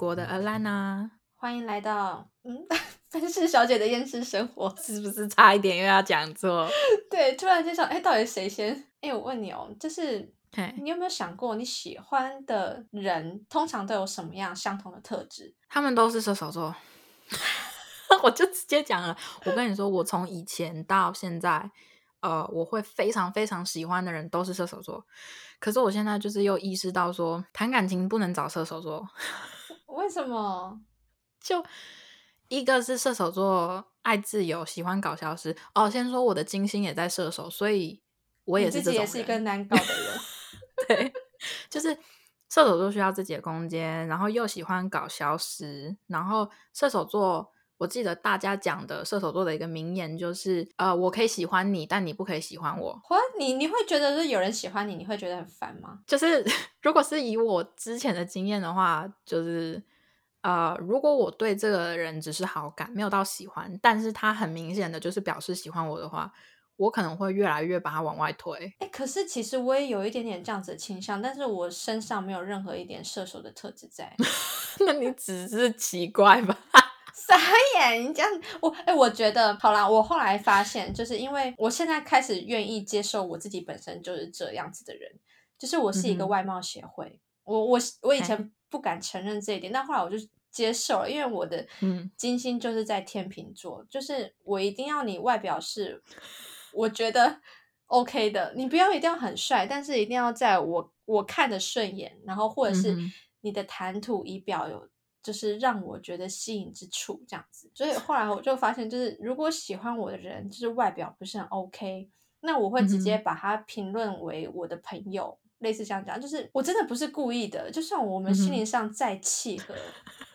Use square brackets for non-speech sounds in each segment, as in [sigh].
国的 Alana，欢迎来到嗯，分饰小姐的厌世生活，是不是差一点又要讲错？[laughs] 对，突然间想，哎，到底谁先？哎，我问你哦，就是，你有没有想过，你喜欢的人通常都有什么样相同的特质？他们都是射手座，[laughs] 我就直接讲了。我跟你说，我从以前到现在，呃，我会非常非常喜欢的人都是射手座。可是我现在就是又意识到说，谈感情不能找射手座，为什么？就一个是射手座爱自由，喜欢搞消失。哦，先说我的金星也在射手，所以我也是自己也是一个人。难搞的人。[laughs] 对，就是射手座需要自己的空间，然后又喜欢搞消失，然后射手座。我记得大家讲的射手座的一个名言就是，呃，我可以喜欢你，但你不可以喜欢我。或，你你会觉得是有人喜欢你，你会觉得很烦吗？就是 [laughs] 如果是以我之前的经验的话，就是呃，如果我对这个人只是好感，没有到喜欢，但是他很明显的就是表示喜欢我的话，我可能会越来越把他往外推。哎，可是其实我也有一点点这样子的倾向，但是我身上没有任何一点射手的特质在。[laughs] 那你只是奇怪吧？[laughs] 傻眼，你这样我哎、我觉得好啦。我后来发现，就是因为我现在开始愿意接受我自己本身就是这样子的人，就是我是一个外貌协会。我我我以前不敢承认这一点，但后来我就接受了，因为我的嗯金星就是在天秤座，就是我一定要你外表是我觉得 OK 的，你不要一定要很帅，但是一定要在我我看的顺眼，然后或者是你的谈吐仪表有。就是让我觉得吸引之处，这样子，所以后来我就发现，就是如果喜欢我的人，就是外表不是很 OK，那我会直接嗯把他评论为我的朋友，类似像这样，就是我真的不是故意的，就算我们心嗯灵上再契合，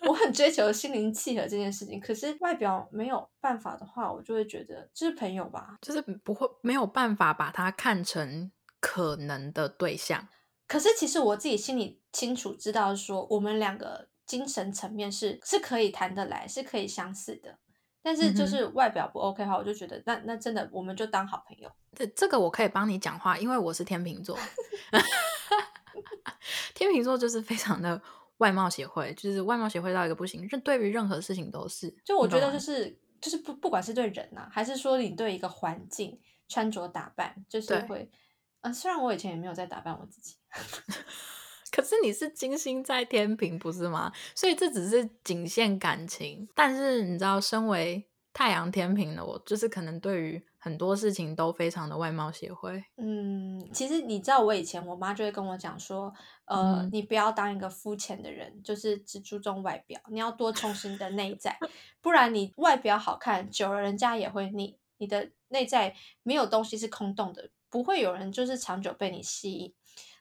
我很追求心灵契合这件事情，可是外表没有办法的话，我就会觉得就是朋友吧。就是不会没有办法把他看成可能的对象。可是其实我自己心里清楚知道说，我们两个精神层面是是可以谈得来，是可以相似的。但是就是外表不 OK 的话，我就觉得那那真的我们就当好朋友。这这个我可以帮你讲话，因为我是天秤座。[laughs] 天秤座就是非常的外貌协会，就是外貌协会到一个不行，就对于任何事情都是。就我觉得就是就是不不管是对人呐、还是说你对一个环境穿着打扮，就是对会，呃，虽然我以前也没有在打扮我自己，[laughs] 可是你是金星在天平，不是吗？所以这只是仅限感情。但是你知道，身为太阳天平的我，就是可能对于很多事情都非常的外貌协会。嗯，其实你知道，我以前我妈就会跟我讲说，呃，嗯你不要当一个肤浅的人，就是只注重外表，你要多充实你的内在，不然你外表好看久了，人家也会腻，你的内在没有东西是空洞的，不会有人就是长久被你吸引。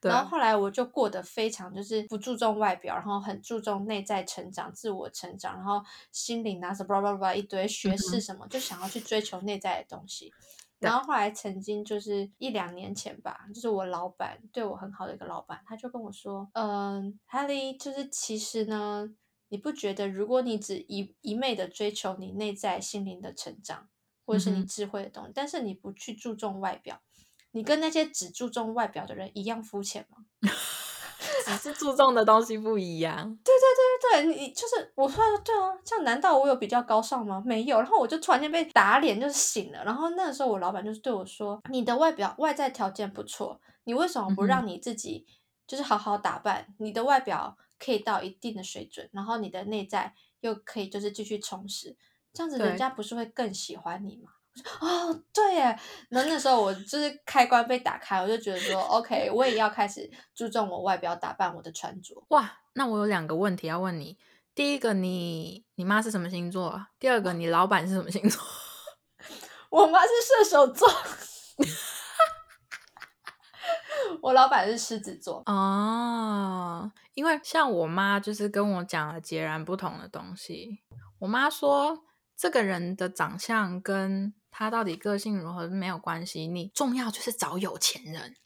对然后后来我就过得非常就是不注重外表，然后很注重内在成长、自我成长，然后心灵啊什么巴拉巴拉一堆学嗯哼。识什么，就想要去追求内在的东西。然后后来曾经就是一两年前吧，就是我老板对我很好的一个老板，他就跟我说，嗯、哈利，就是其实呢，你不觉得如果你只一一昧的追求你内在心灵的成长，或者是你智慧的东西，但是你不去注重外表，你跟那些只注重外表的人一样肤浅吗？[laughs] 只是注重的东西不一样。对对对对，你就是我说对啊，这样难道我有比较高尚吗？没有。然后我就突然间被打脸，就是醒了。然后那个时候我老板就是对我说：“你的外表外在条件不错，你为什么不让你自己就是好好打扮？你的外表可以到一定的水准，然后你的内在又可以就是继续充实，这样子人家不是会更喜欢你吗？”我说：“哦，对耶。”那那时候我就是开关被打开，我就觉得说：“OK，我也要开始注重我外表打扮，我的穿着。”哇，那我有两个问题要问你。第一个，你你妈是什么星座啊？第二个，你老板是什么星座？[laughs] 我妈是射手座，[laughs] 我老板是狮子座。哦，因为像我妈就是跟我讲了截然不同的东西。我妈说，这个人的长相跟他到底个性如何没有关系，你重要就是找有钱人，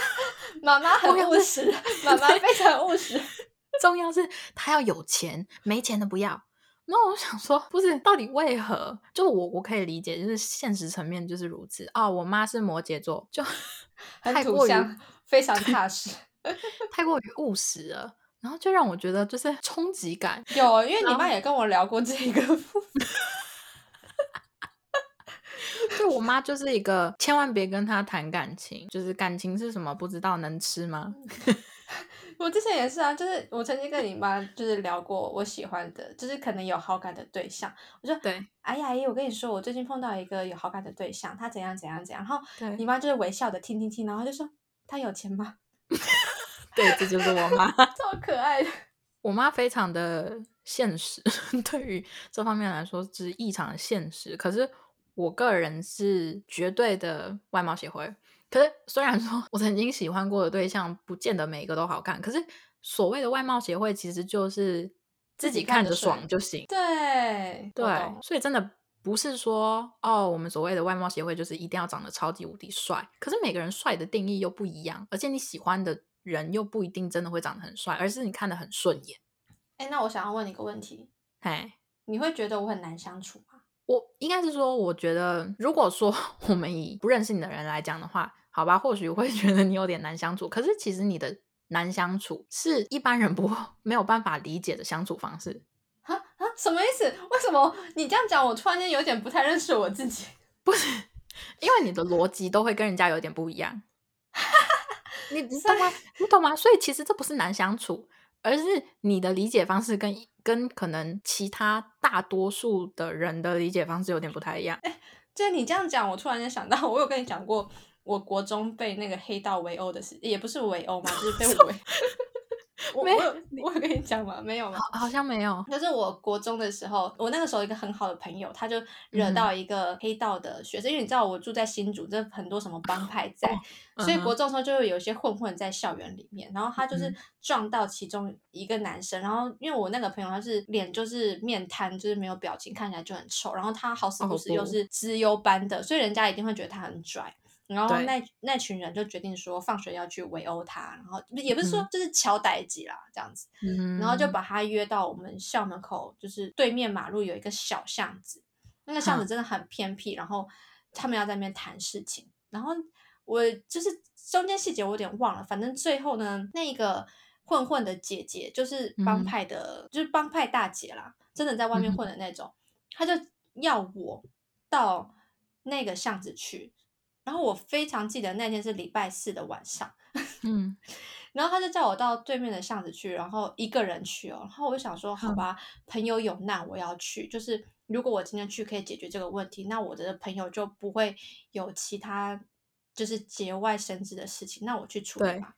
[laughs] 妈妈很务实，妈妈非常务实。[laughs] 重要是他要有钱，没钱的不要。那我想说，不是，到底为何？就我我可以理解，就是现实层面就是如此哦。我妈是摩羯座，就 [laughs] 很太过于非常踏实。太过于务实了。然后就让我觉得就是冲击感。有，因为你妈也跟我聊过这个部分。就我妈就是一个千万别跟她谈感情，就是感情是什么不知道能吃吗？[laughs] 我之前也是啊，就是我曾经跟你妈就是聊过我喜欢的，就是可能有好感的对象。我说，对，哎呀，姨，我跟你说，我最近碰到一个有好感的对象，他怎样怎样怎样。然后对你妈就是微笑的听听听，然后就说他有钱吗？对，这就是我妈。[laughs] 超可爱的。我妈非常的现实，[laughs] 对于这方面来说是异常的现实。可是我个人是绝对的外貌协会。可是虽然说我曾经喜欢过的对象，不见得每一个都好看。可是所谓的外貌协会，其实就是自己看着爽就行。对对，所以真的不是说哦，我们所谓的外貌协会就是一定要长得超级无敌帅。可是每个人帅的定义又不一样，而且你喜欢的人又不一定真的会长得很帅，而是你看得很顺眼。哎，那我想要问你一个问题，哎，你会觉得我很难相处吗？我应该是说，我觉得如果说 [laughs] 我们以不认识你的人来讲的话。好吧，或许会 [laughs] 觉得你有点难相处，可是其实你的难相处是一般人不没有办法理解的相处方式。啊啊，什么意思？为什么你这样讲，我突然间有点不太认识我自己？[laughs] 不是，因为你的逻辑都会跟人家有点不一样。你你懂吗？你懂吗？所以其实这不是难相处，而是你的理解方式跟跟可能其他大多数的人的理解方式有点不太一样。哎，就你这样讲，我突然间想到，我有跟你讲过。我国中被那个黑道围殴的事，也不是围殴嘛，就是被围。[laughs] [laughs] 我有我有跟你讲吗？没有吗？好像没有。就是我国中的时候，我那个时候一个很好的朋友，他就惹到一个黑道的学生，因为你知道我住在新竹，这很多什么帮派在，所以国中的时候就会有一些混混在校园里面。然后他就是撞到其中一个男生，然后因为我那个朋友他是脸就是面瘫，就是没有表情，看起来就很丑。然后他好死不死又是资优班的，所以人家一定会觉得他很拽。然后那那群人就决定说，放学要去围殴他，然后也不是说就是敲歹机啦这样子，然后就把他约到我们校门口，就是对面马路有一个小巷子，那个巷子真的很偏僻，然后他们要在那边谈事情，然后我就是中间细节我有点忘了，反正最后呢，那个混混的姐姐就是帮派的，就是帮派大姐啦，真的在外面混的那种，他就要我到那个巷子去。然后我非常记得那天是礼拜四的晚上，嗯，[laughs] 然后他就叫我到对面的巷子去，然后一个人去哦。然后我就想说，好吧，朋友有难我要去，就是如果我今天去可以解决这个问题，那我的朋友就不会有其他就是节外生枝的事情，那我去处理吧。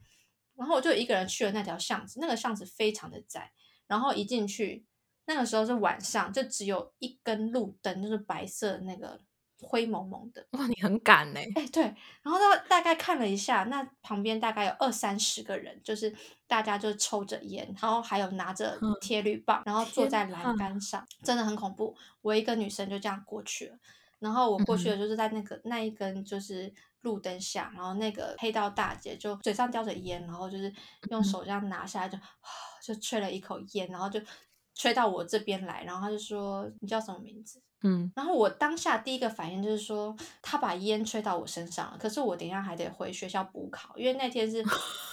然后我就一个人去了那条巷子，那个巷子非常的窄，然后一进去，那个时候是晚上，就只有一根路灯，就是白色的那个。灰蒙蒙的哇，你很赶呢。哎，对，然后他大概看了一下，那旁边大概有二三十个人，就是大家就抽着烟，然后还有拿着铁铝棒，然后坐在栏杆上，真的很恐怖。我一个女生就这样过去了，然后我过去的就是在那个那一根就是路灯下，然后那个黑道大姐就嘴上叼着烟，然后就是用手这样拿下来，就 [sighs] 就吹了一口烟，然后就吹到我这边来，然后他就说：“你叫什么名字？”嗯，然后我当下第一个反应就是说，他把烟吹到我身上了。可是我等一下还得回学校补考，因为那天是，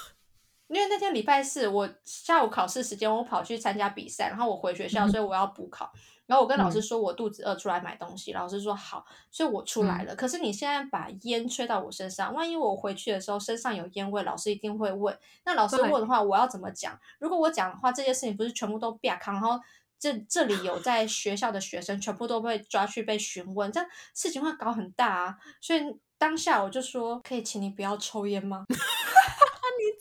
[laughs] 因为那天礼拜四，我下午考试时间，我跑去参加比赛，然后我回学校，所以我要补考。然后我跟老师说我肚子饿，出来买东西。老师说好，所以我出来了。可是你现在把烟吹到我身上，万一我回去的时候身上有烟味，老师一定会问。那老师问的话，我要怎么讲？如果我讲的话，这件事情不是全部都变康，然后。这这里有在学校的学生，全部都被抓去被询问，这样事情会搞很大啊！所以当下我就说，可以请你不要抽烟吗？[laughs]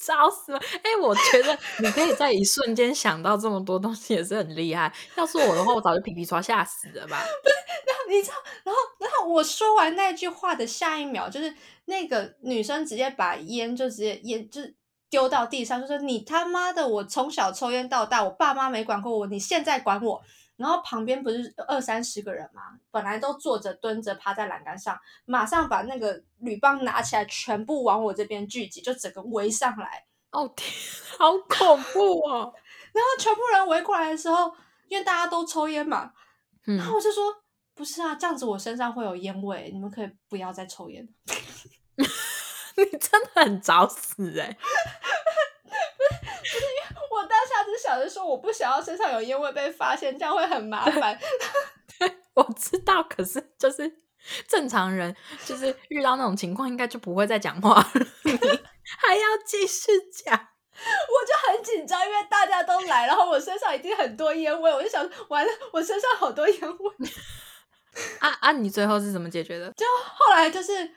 找死了！哎，我觉得你可以在一瞬间想到这么多东西，也是很厉害。要是我的话，我早就皮皮刷吓死了吧？[laughs] 不是，然后你知道，然后然后我说完那句话的下一秒，就是那个女生直接把烟就直接烟就。丢到地上，就说你他妈的！我从小抽烟到大，我爸妈没管过我，你现在管我？然后旁边不是二三十个人嘛，本来都坐着、蹲着、趴在栏杆上，马上把那个铝棒拿起来，全部往我这边聚集，就整个围上来。哦天，好恐怖哦！然后全部人围过来的时候，因为大家都抽烟嘛，然后我就说：不是啊，这样子我身上会有烟味，你们可以不要再抽烟。[laughs] 你真的很找死哎！不是，不是因为我当下只想着说我不想要身上有烟味被发现，这样会很麻烦。[laughs] 对我知道，可是就是正常人，就是遇到那种情况，应该就不会再讲话了，你还要继续讲，[laughs] 我就很紧张，因为大家都来，然后我身上已经很多烟味，我就想，完了，我身上好多烟味。[laughs] 啊啊！你最后是怎么解决的？就后来就是，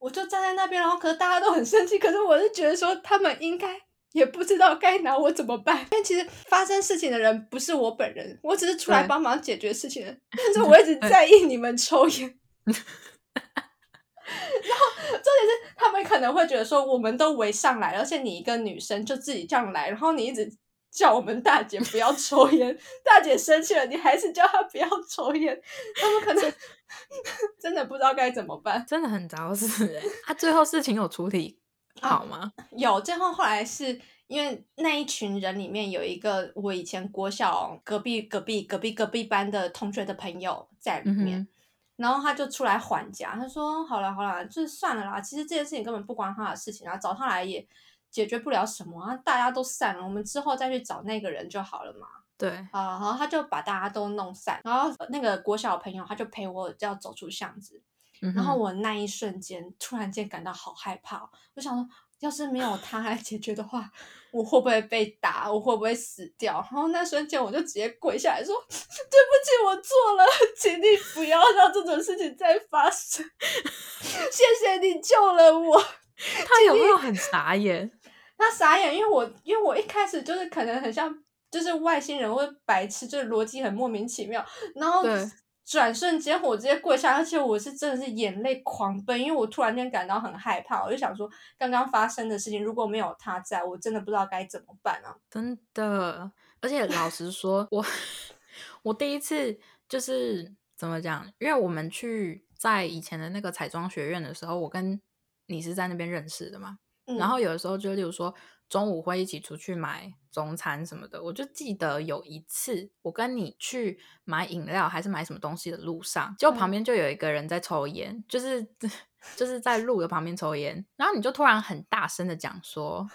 我就站在那边，然后可是大家都很生气，可是我是觉得说他们应该也不知道该拿我怎么办，但其实发生事情的人不是我本人，我只是出来帮忙解决事情的，但是我一直在意你们抽烟。[laughs] 然后重点是，他们可能会觉得说，我们都围上来，而且你一个女生就自己这样来，然后你一直叫我们大姐不要抽烟，[laughs] 大姐生气了，你还是叫她不要抽烟，他们可能 [laughs] 真的不知道该怎么办。真的很找死哎、他、最后事情有处理好吗？有，最后后来是因为那一群人里面有一个我以前国小隔壁隔壁隔壁隔壁班的同学的朋友在里面，嗯然后他就出来缓颊，他说：“好了好了，就是算了啦，其实这件事情根本不关他的事情啊，找他来也解决不了什么啊，大家都散了，我们之后再去找那个人就好了嘛。”对，啊，然后他就把大家都弄散，然后那个国小朋友他就陪我要走出巷子，嗯然后我那一瞬间突然间感到好害怕哦，我想说，要是没有他来解决的话，我会不会被打？我会不会死掉？然后那瞬间我就直接跪下来说：“ [laughs] 对不起，我错了，[laughs] 请你不要让这种事情再发生。[laughs] 谢谢你救了我。”他有没有很傻眼？他傻眼，因为我因为我一开始就是可能很像就是外星人或者白痴，就是逻辑很莫名其妙，然后对转瞬间我直接跪下，而且我是真的是眼泪狂奔，因为我突然间感到很害怕，我就想说刚刚发生的事情如果没有他在，我真的不知道该怎么办啊。真的，而且老实说，我 [laughs] 我第一次就是怎么讲？因为我们去在以前的那个彩妆学院的时候，我跟你是在那边认识的嘛。嗯、然后有的时候就例如说中午会一起出去买中餐什么的，我就记得有一次我跟你去买饮料还是买什么东西的路上，就旁嗯边就有一个人在抽烟，就是 [laughs] 就是在路的旁边抽烟，然后你就突然很大声的讲说。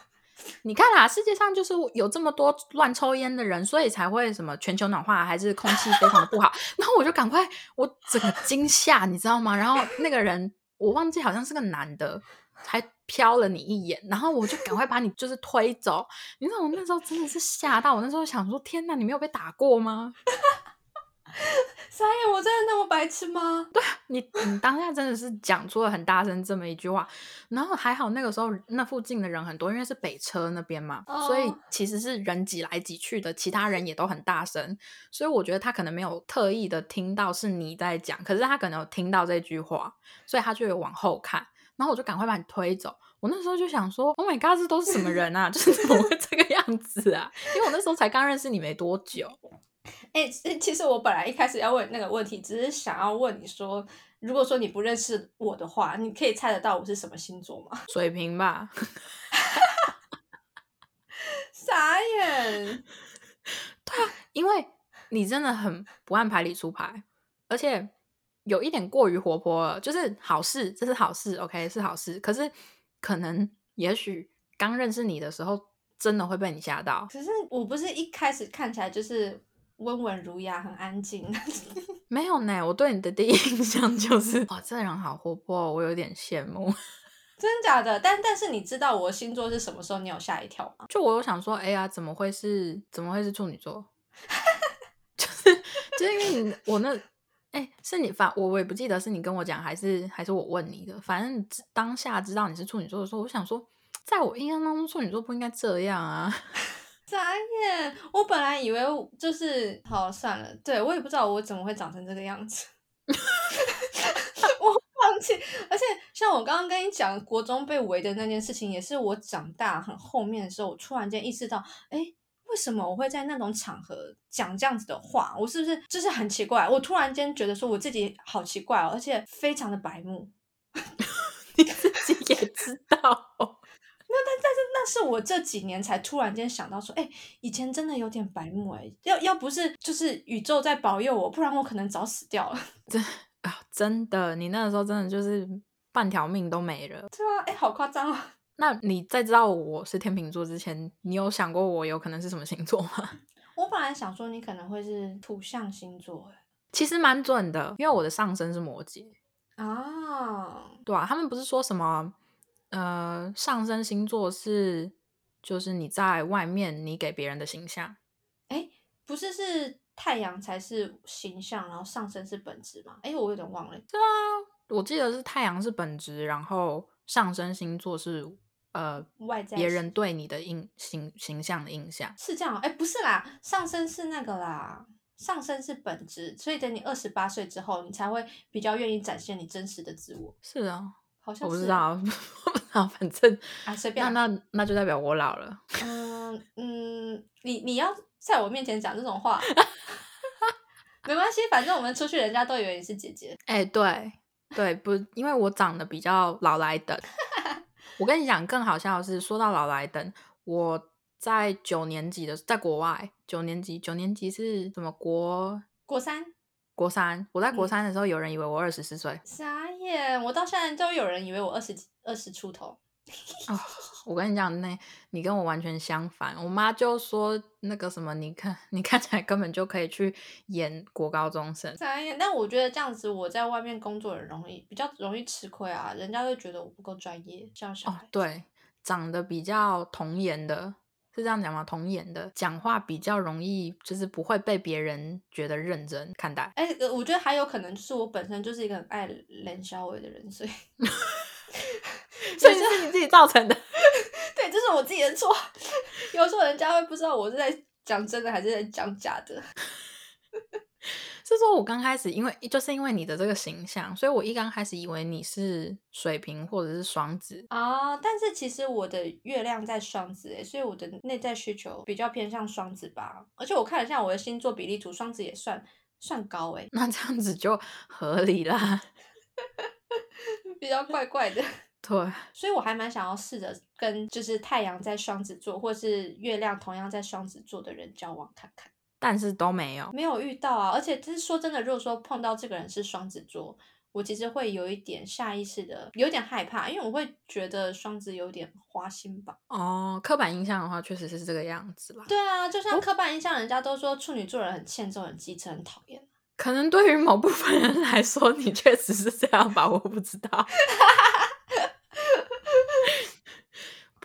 你看啦，世界上就是有这么多乱抽烟的人，所以才会什么全球暖化还是空气非常的不好。然后我就赶快，我整个惊吓，你知道吗？然后那个人我忘记好像是个男的，还瞟了你一眼，然后我就赶快把你就是推走。你知道我那时候真的是吓到，我那时候想说，天哪，你没有被打过吗？[laughs] 傻眼，我真的那么白痴吗？对，你你当下真的是讲出了很大声这么一句话，然后还好那个时候那附近的人很多，因为是北车那边嘛，所以哦其实是人挤来挤去的，其他人也都很大声，所以我觉得他可能没有特意的听到是你在讲，可是他可能有听到这句话，所以他就有往后看，然后我就赶快把你推走。我那时候就想说，Oh my god，这都是什么人啊？[laughs] 就是怎么会这个样子啊？因为我那时候才刚认识你没多久。哎、其其实我本来一开始要问那个问题，只是想要问你说，如果说你不认识我的话，你可以猜得到我是什么星座吗？[laughs] 水瓶吧，傻眼。对啊因为你真的很不按牌理出牌，而且有一点过于活泼了，就是好事，这是好事，OK 是好事。可是可能也许刚认识你的时候，真的会被你吓到。可是我不是一开始看起来就是温文儒雅、很安静，[laughs] 没有呢，我对你的第一印象就是，哇，这人好活泼哦，我有点羡慕。[laughs] 真的假的？但但是你知道我星座是什么时候？你有吓一跳吗？就我有想说，哎呀，怎么会是怎么会是处女座？[laughs] 就是就是因为你我那哎、是你反我我也不记得是你跟我讲还是还是我问你的，反正当下知道你是处女座的时候，我想说，在我印象当中处女座不应该这样啊。[laughs] 眨眼！我本来以为就是好算了，对我也不知道我怎么会长成这个样子。[laughs] 我放弃，而且像我刚刚跟你讲国中被围的那件事情，也是我长大很后面的时候，我突然间意识到，哎，为什么我会在那种场合讲这样子的话？我是不是就是很奇怪？我突然间觉得说我自己好奇怪哦，而且非常的白目。[laughs] 你自己也知道，[laughs] 那但但是那是我这几年才突然间想到说，哎、以前真的有点白目哎、要要不是就是宇宙在保佑我，不然我可能早死掉了。[laughs] 啊，真的，你那个时候真的就是半条命都没了。对啊，哎、好夸张啊！那你在知道我是天秤座之前，你有想过我有可能是什么星座吗？[laughs] 我本来想说你可能会是土象星座，其实蛮准的，因为我的上升是摩羯啊，对啊，他们不是说什么呃，上升星座是就是你在外面你给别人的形象，哎，不是是太阳才是形象，然后上升是本质嘛？哎，我有点忘了。对啊，我记得是太阳是本质，然后上升星座是。呃，外在别人对你的印形形象的印象是这样，哎，不是啦，上升是那个啦，上升是本质，所以等你二十八岁之后，你才会比较愿意展现你真实的自我。是啊，好像我不知道，[laughs] 不知道，反正啊，随便，那那那就代表我老了。[laughs] 嗯嗯，你你要在我面前讲这种话，[laughs] 没关系，反正我们出去，人家都以为你是姐姐。哎，对对，不，因为我长得比较老来等。我跟你讲，更好笑的是，说到老来等，我在九年级的，在国外九年级，九年级是什么国？国三，国三。我在国三的时候，有人以为我二十四岁，傻眼！我到现在都有人以为我二十二十出头。哦，我跟你讲，那你跟我完全相反。我妈就说那个什么，你看 [laughs] 你看起来根本就可以去演国高中生。但我觉得这样子我在外面工作很容易，比较容易吃亏啊，人家会觉得我不够专业。这样哦，对，长得比较童颜的，是这样讲吗？童颜的讲话比较容易，就是不会被别人觉得认真看待。哎，我觉得还有可能就是我本身就是一个很爱冷小伟的人，所以。[laughs] 所以是你自己造成的，对，这是我自己的错。[laughs] 有时候人家会不知道我是在讲真的还是在讲假的。是说我刚开始，因为就是因为你的这个形象，所以我一刚开始以为你是水瓶或者是双子啊。但是其实我的月亮在双子诶，所以我的内在需求比较偏向双子吧。而且我看了一下我的星座比例图，双子也算算高诶。那这样子就合理啦。[laughs] 比较怪怪的。对，[laughs] 所以我还蛮想要试着跟就是太阳在双子座，或是月亮同样在双子座的人交往看看，但是都没有，没有遇到啊。而且就是说真的，如果说碰到这个人是双子座，我其实会有一点下意识的有点害怕，因为我会觉得双子有点花心吧。哦，刻板印象的话，确实是这个样子啦。对啊，就像刻板印象，人家都说处女座人很欠揍、很机车、很讨厌。可能对于某部分人来说，你确实是这样吧？我不知道。[laughs]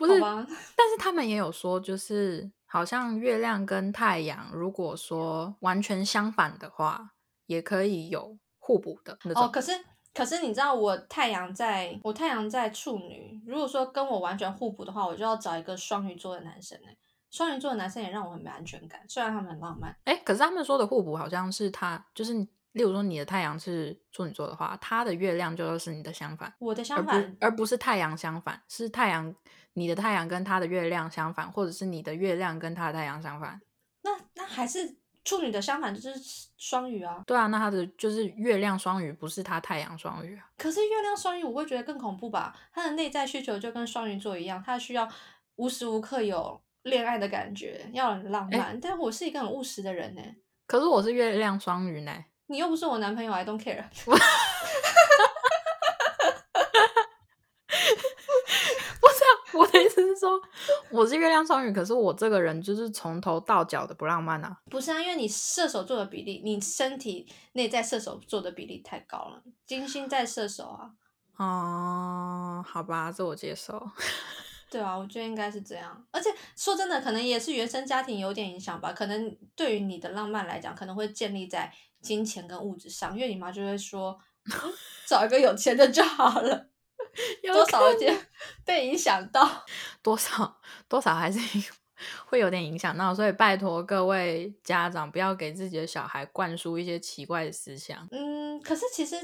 不是，但是他们也有说，就是好像月亮跟太阳，如果说完全相反的话，也可以有互补的那种。哦，可是可是你知道，我太阳在我太阳在处女，如果说跟我完全互补的话，我就要找一个双鱼座的男生哎。双鱼座的男生也让我很没安全感，虽然他们很浪漫。哎，可是他们说的互补好像是他，就是例如说你的太阳是处女座的话，他的月亮就是你的相反。我的相反，而不是太阳相反，是太阳你的太阳跟他的月亮相反，或者是你的月亮跟他的太阳相反。那那还是处女的相反就是双鱼啊？对啊，那他的就是月亮双鱼，不是他太阳双鱼啊。可是月亮双鱼我会觉得更恐怖吧？他的内在需求就跟双鱼座一样，他需要无时无刻有。恋爱的感觉要很浪漫，但我是一个很务实的人呢。可是我是月亮双鱼呢。你又不是我男朋友，I don't care。[laughs] 不是啊，我的意思是说，我是月亮双鱼，可是我这个人就是从头到脚的不浪漫啊。不是啊，因为你射手座的比例，你身体内在射手座的比例太高了，金星在射手啊。哦，好吧，这我接受。[laughs] 对啊，我觉得应该是这样。而且说真的，可能也是原生家庭有点影响吧。可能对于你的浪漫来讲，可能会建立在金钱跟物质上，因为你妈就会说，找一个有钱的就好了。[laughs] 多少有点 [laughs] 被影响到，多少多少还是会有点影响到。所以拜托各位家长，不要给自己的小孩灌输一些奇怪的思想。嗯，可是其实。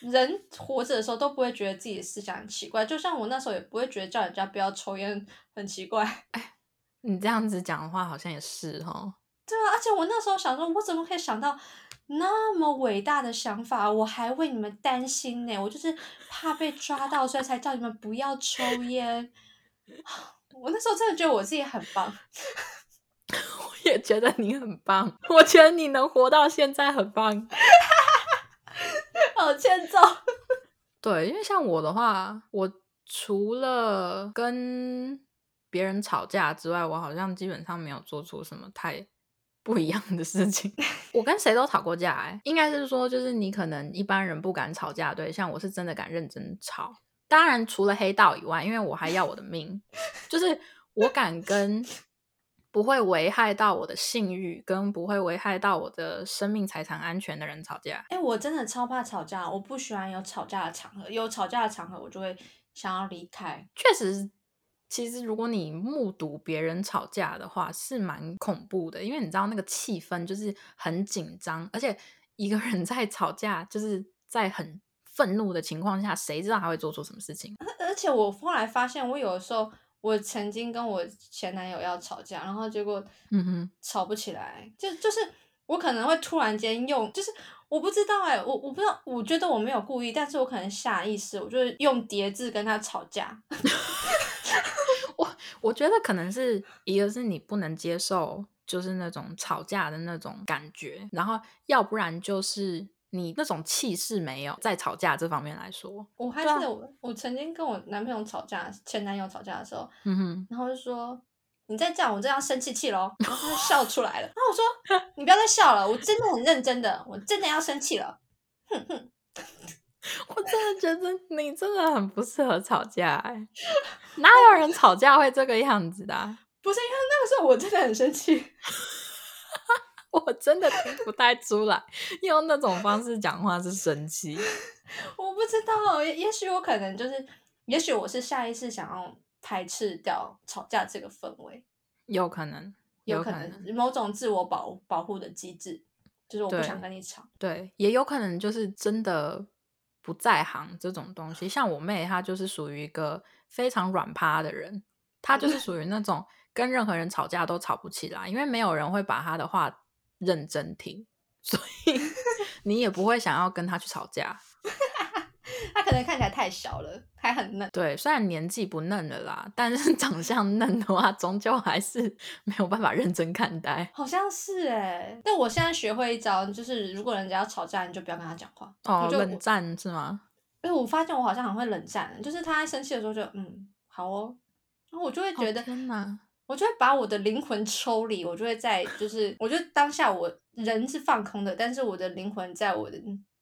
人活着的时候都不会觉得自己的思想很奇怪，就像我那时候也不会觉得叫人家不要抽烟很奇怪。[laughs] 哎，你这样子讲的话好像也是哈。对啊，而且我那时候想说，我怎么可以想到那么伟大的想法？我还为你们担心呢，我就是怕被抓到，所以才叫你们不要抽烟。[sighs] 我那时候真的觉得我自己很棒，[laughs] 我也觉得你很棒，我觉得你能活到现在很棒。[laughs] 好欠揍。[laughs] 对，因为像我的话，我除了跟别人吵架之外，我好像基本上没有做出什么太不一样的事情。[laughs] 我跟谁都吵过架，哎，应该是说，就是你可能一般人不敢吵架对象，我是真的敢认真吵。当然，除了黑道以外，因为我还要我的命，[laughs] 就是我敢跟不会危害到我的信誉，跟不会危害到我的生命财产安全的人吵架。哎，我真的超怕吵架，我不喜欢有吵架的场合，有吵架的场合我就会想要离开。确实，其实如果你目睹别人吵架的话，是蛮恐怖的，因为你知道那个气氛就是很紧张，而且一个人在吵架，就是在很。愤怒的情况下，谁知道他会做出什么事情？而且我后来发现，我有的时候，我曾经跟我前男友要吵架，然后结果，嗯哼，吵不起来。就就是我可能会突然间用，就是我不知道哎，我我不知道，我觉得我没有故意，但是我可能下意识，我就用叠字跟他吵架。[laughs] [laughs] 我我觉得可能是一个是你不能接受，就是那种吵架的那种感觉，然后要不然就是。你那种气势没有，在吵架这方面来说，我还记得我我曾经跟我男朋友吵架，前男友吵架的时候，嗯哼，然后就说你再这样，我这样生气气喽，[laughs] 然后他就笑出来了，然后我说 [laughs] 你不要再笑了，我真的很认真的，我真的要生气了，哼哼，[laughs] 我真的觉得你真的很不适合吵架，哎，哪有 [laughs] 人吵架会这个样子的？不是因为那个时候我真的很生气。[laughs] 我真的听不太出来，用那种方式讲话是生气。我不知道，也也许我可能就是，也许我是下意识想要排斥掉吵架这个氛围，有可能，有可能某种自我保保护的机制，就是我不想跟你吵。对，也有可能就是真的不在行这种东西。像我妹，她就是属于一个非常软趴的人，她就是属于那种跟任何人吵架都吵不起来，因为没有人会把她的话。认真听，所以 [laughs] 你也不会想要跟她去吵架。他可能看起来太小了，还很嫩。对，虽然年纪不嫩了啦，但是 [laughs] 长相嫩的话，终究还是 [laughs] 没有办法认真看待。好像是哎，但我现在学会一招，就是如果人家要吵架，你就不要跟他讲话。哦，冷战是吗？哎，我发现我好像很会冷战，就是他在生气的时候就嗯好哦，然后我就会觉得天哪。我就会把我的灵魂抽离，我就会在，就是，我觉得当下我人是放空的，但是我的灵魂在我的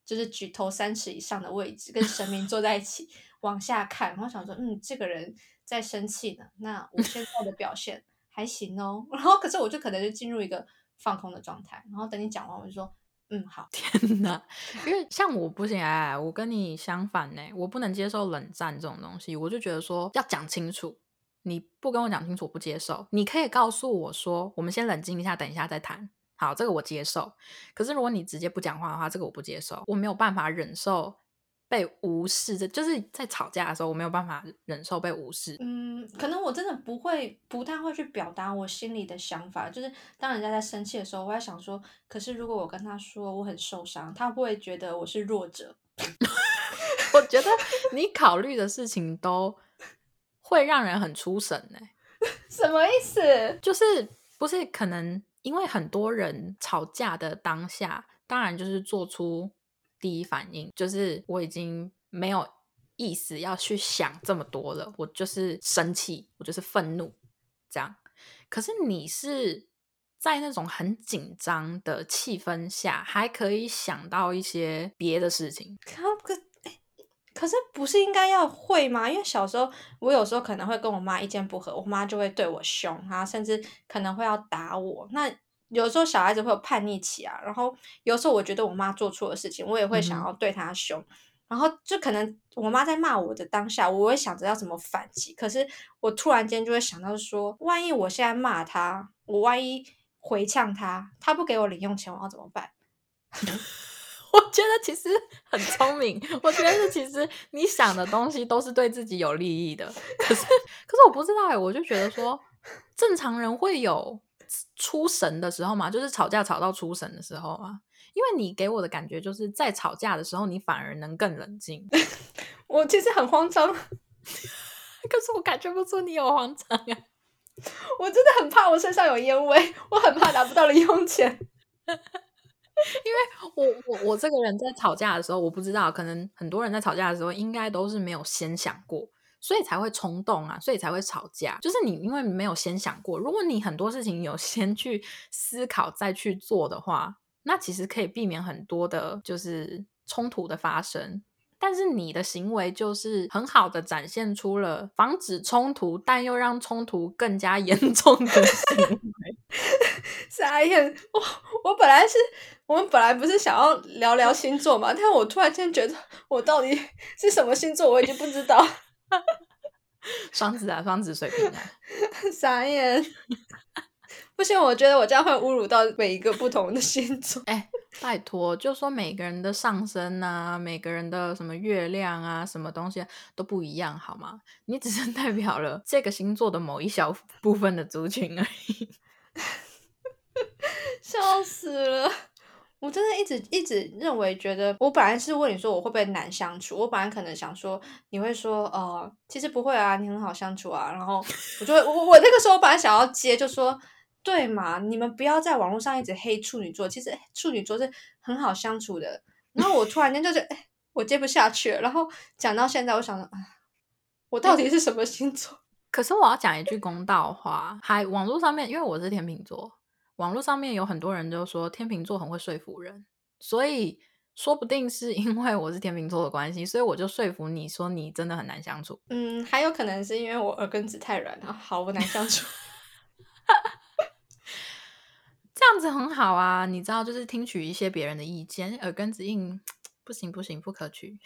就是举头三尺以上的位置，跟神明坐在一起，[laughs] 往下看，然后想说，嗯，这个人在生气呢，那我现在的表现还行哦，[laughs] 然后可是我就可能就进入一个放空的状态，然后等你讲完，我就说，嗯，好，天哪，因为像我不行哎，我跟你相反呢，我不能接受冷战这种东西，我就觉得说要讲清楚。你不跟我讲清楚，我不接受。你可以告诉我说，我们先冷静一下，等一下再谈。好，这个我接受。可是如果你直接不讲话的话，这个我不接受。我没有办法忍受被无视，这就是在吵架的时候，我没有办法忍受被无视。嗯，可能我真的不会，不太会去表达我心里的想法。就是当人家在生气的时候，我在想说，可是如果我跟他说我很受伤，他会不会觉得我是弱者？[laughs] 我觉得你考虑的事情都。会让人很出神呢？[laughs] 什么意思？就是不是可能因为很多人吵架的当下，当然就是做出第一反应，就是我已经没有意思要去想这么多了，我就是生气，我就是愤怒这样。可是你是在那种很紧张的气氛下，还可以想到一些别的事情。可是不是应该要会吗？因为小时候我有时候可能会跟我妈意见不合，我妈就会对我凶啊，甚至可能会要打我。那有时候小孩子会有叛逆期啊，然后有时候我觉得我妈做错的事情，我也会想要对她凶。然后就可能我妈在骂我的当下，我会想着要怎么反击。可是我突然间就会想到说，万一我现在骂她，我万一回呛她，她不给我零用钱，我要怎么办？[laughs] 我觉得其实很聪明。我觉得其实你想的东西都是对自己有利益的。可是，可是我不知道哎，我就觉得说，正常人会有出神的时候嘛，就是吵架吵到出神的时候啊。因为你给我的感觉就是在吵架的时候，你反而能更冷静。[laughs] 我其实很慌张，[laughs] 可是我感觉不出你有慌张呀。我真的很怕我身上有烟味，我很怕拿不到零用钱。[laughs] 因为我我我这个人在吵架的时候，我不知道，可能很多人在吵架的时候，应该都是没有先想过，所以才会冲动啊，所以才会吵架。就是你因为没有先想过，如果你很多事情有 [laughs] 先去思考再去做的话，那其实可以避免很多的，就是冲突的发生。但是你的行为就是很好的展现出了防止冲突，但又让冲突更加 [laughs] 严重的行为。[laughs] 傻眼！我我本来是我们本来不是想要聊聊星座嘛，但我突然间觉得我到底是什么星座，我已经不知道。[laughs] 双子啊，双子水瓶啊，[laughs] 傻眼！不行，我觉得我这样会侮辱到每一个不同的星座。哎，拜托，就说每个人的上升啊，每个人的什么月亮啊，什么东西都不一样，好吗？你只是代表了这个星座的某一小部分的族群而已。[laughs] 笑死了！我真的一直一直认为，觉得我本来是问你说我会不会难相处，我本来可能想说你会说，呃，其实不会啊，你很好相处啊。然后我就会，我我那个时候本来想要接，就说对嘛，你们不要在网络上一直黑处女座，其实处女座是很好相处的。然后我突然间就觉得，哎，我接不下去了。然后讲到现在，我想啊，我到底是什么星座？可是我要讲一句公道话，还网络上面，因为我是天秤座。网络上面有很多人都说天秤座很会说服人，所以说不定是因为我是天秤座的关系，所以我就说服你说你真的很难相处。嗯，还有可能是因为我耳根子太软了，好不难相处。[laughs] 这样子很好啊，你知道，就是听取一些别人的意见，耳根子硬不行不行不可取。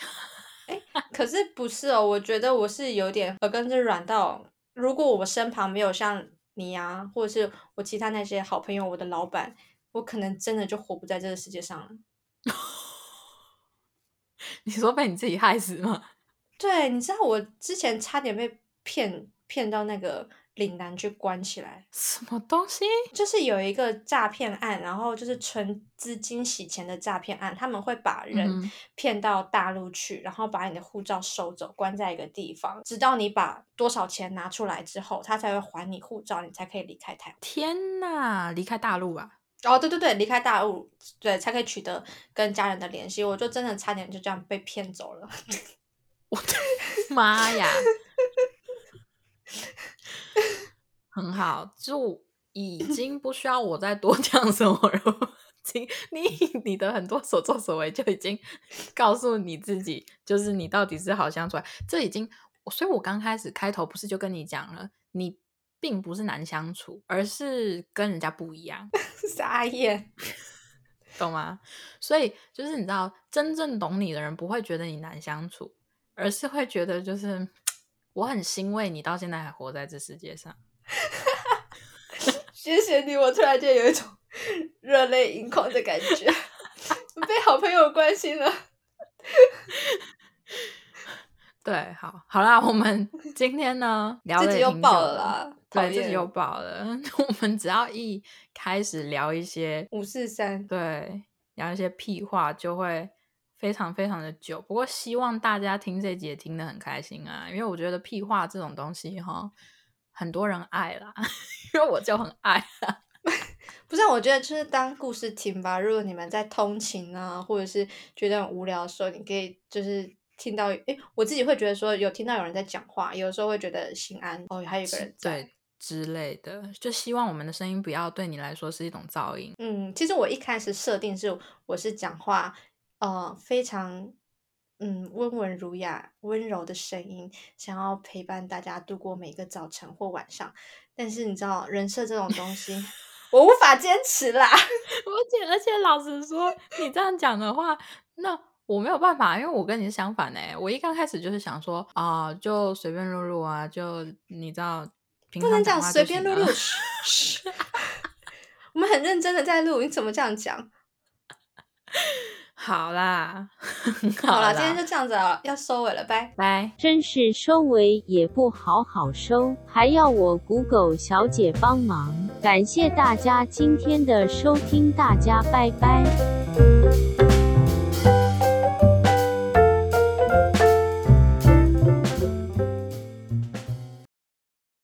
哎，可是不是哦，我觉得我是有点耳根子软到，如果我身旁没有像。你啊，或者是我其他那些好朋友，我的老板，我可能真的就活不在这个世界上了。[laughs] 你说被你自己害死吗？对，你知道我之前差点被骗骗到那个。岭南去关起来，什么东西？就是有一个诈骗案，然后就是存资金洗钱的诈骗案，他们会把人骗到大陆去，然后把你的护照收走，关在一个地方，直到你把多少钱拿出来之后，他才会还你护照，你才可以离开台湾。天呐，离开大陆啊！哦，对对对，离开大陆，对，才可以取得跟家人的联系。我就真的差点就这样被骗走了。我的妈呀！[laughs] 很好，就已经不需要我再多 [laughs] 讲什么了。[laughs] 你你的很多所作所为就已经告诉你自己，就是你到底是好相处。这已经，所以我刚开始开头不是就跟你讲了，你并不是难相处，而是跟人家不一样。傻眼，懂吗？所以就是你知道，真正懂你的人不会觉得你难相处，而是会觉得就是我很欣慰你到现在还活在这世界上。[laughs] 谢谢你，我突然间有一种 [laughs] 热泪盈眶的感觉，[laughs] 被好朋友关心了。对，好，好啦，我们今天呢聊的又爆了啦，对，自己又爆了。我们只要一开始聊一些五四三，对，聊一些屁话，就会非常非常的久。不过希望大家听这集也听得很开心啊，因为我觉得屁话这种东西哈。很多人爱啦，[laughs] 因为我就很爱。[laughs] 不是，我觉得就是当故事听吧。如果你们在通勤啊，或者是觉得很无聊的时候，你可以就是听到，诶，我自己会觉得说有听到有人在讲话，有时候会觉得心安哦，还有一个人在之类的，就希望我们的声音不要对你来说是一种噪音。嗯，其实我一开始设定是我是讲话，呃，非常。嗯，温文儒雅、温柔的声音，想要陪伴大家度过每个早晨或晚上。但是你知道，人设这种东西，我无法坚持啦。而 [laughs] 且而且，老实说，你这样讲的话，那我没有办法，因为我跟你是相反诶。我一刚开始就是想说啊，就随便录录啊，就你知道，不能讲随便录录。[laughs] 我们很认真的在录，你怎么这样讲？[laughs] 好啦，好啦，今天就这样子了，要收尾了，拜拜。真是收尾也不好好收，还要我谷狗小姐帮忙。感谢大家今天的收听，大家拜拜。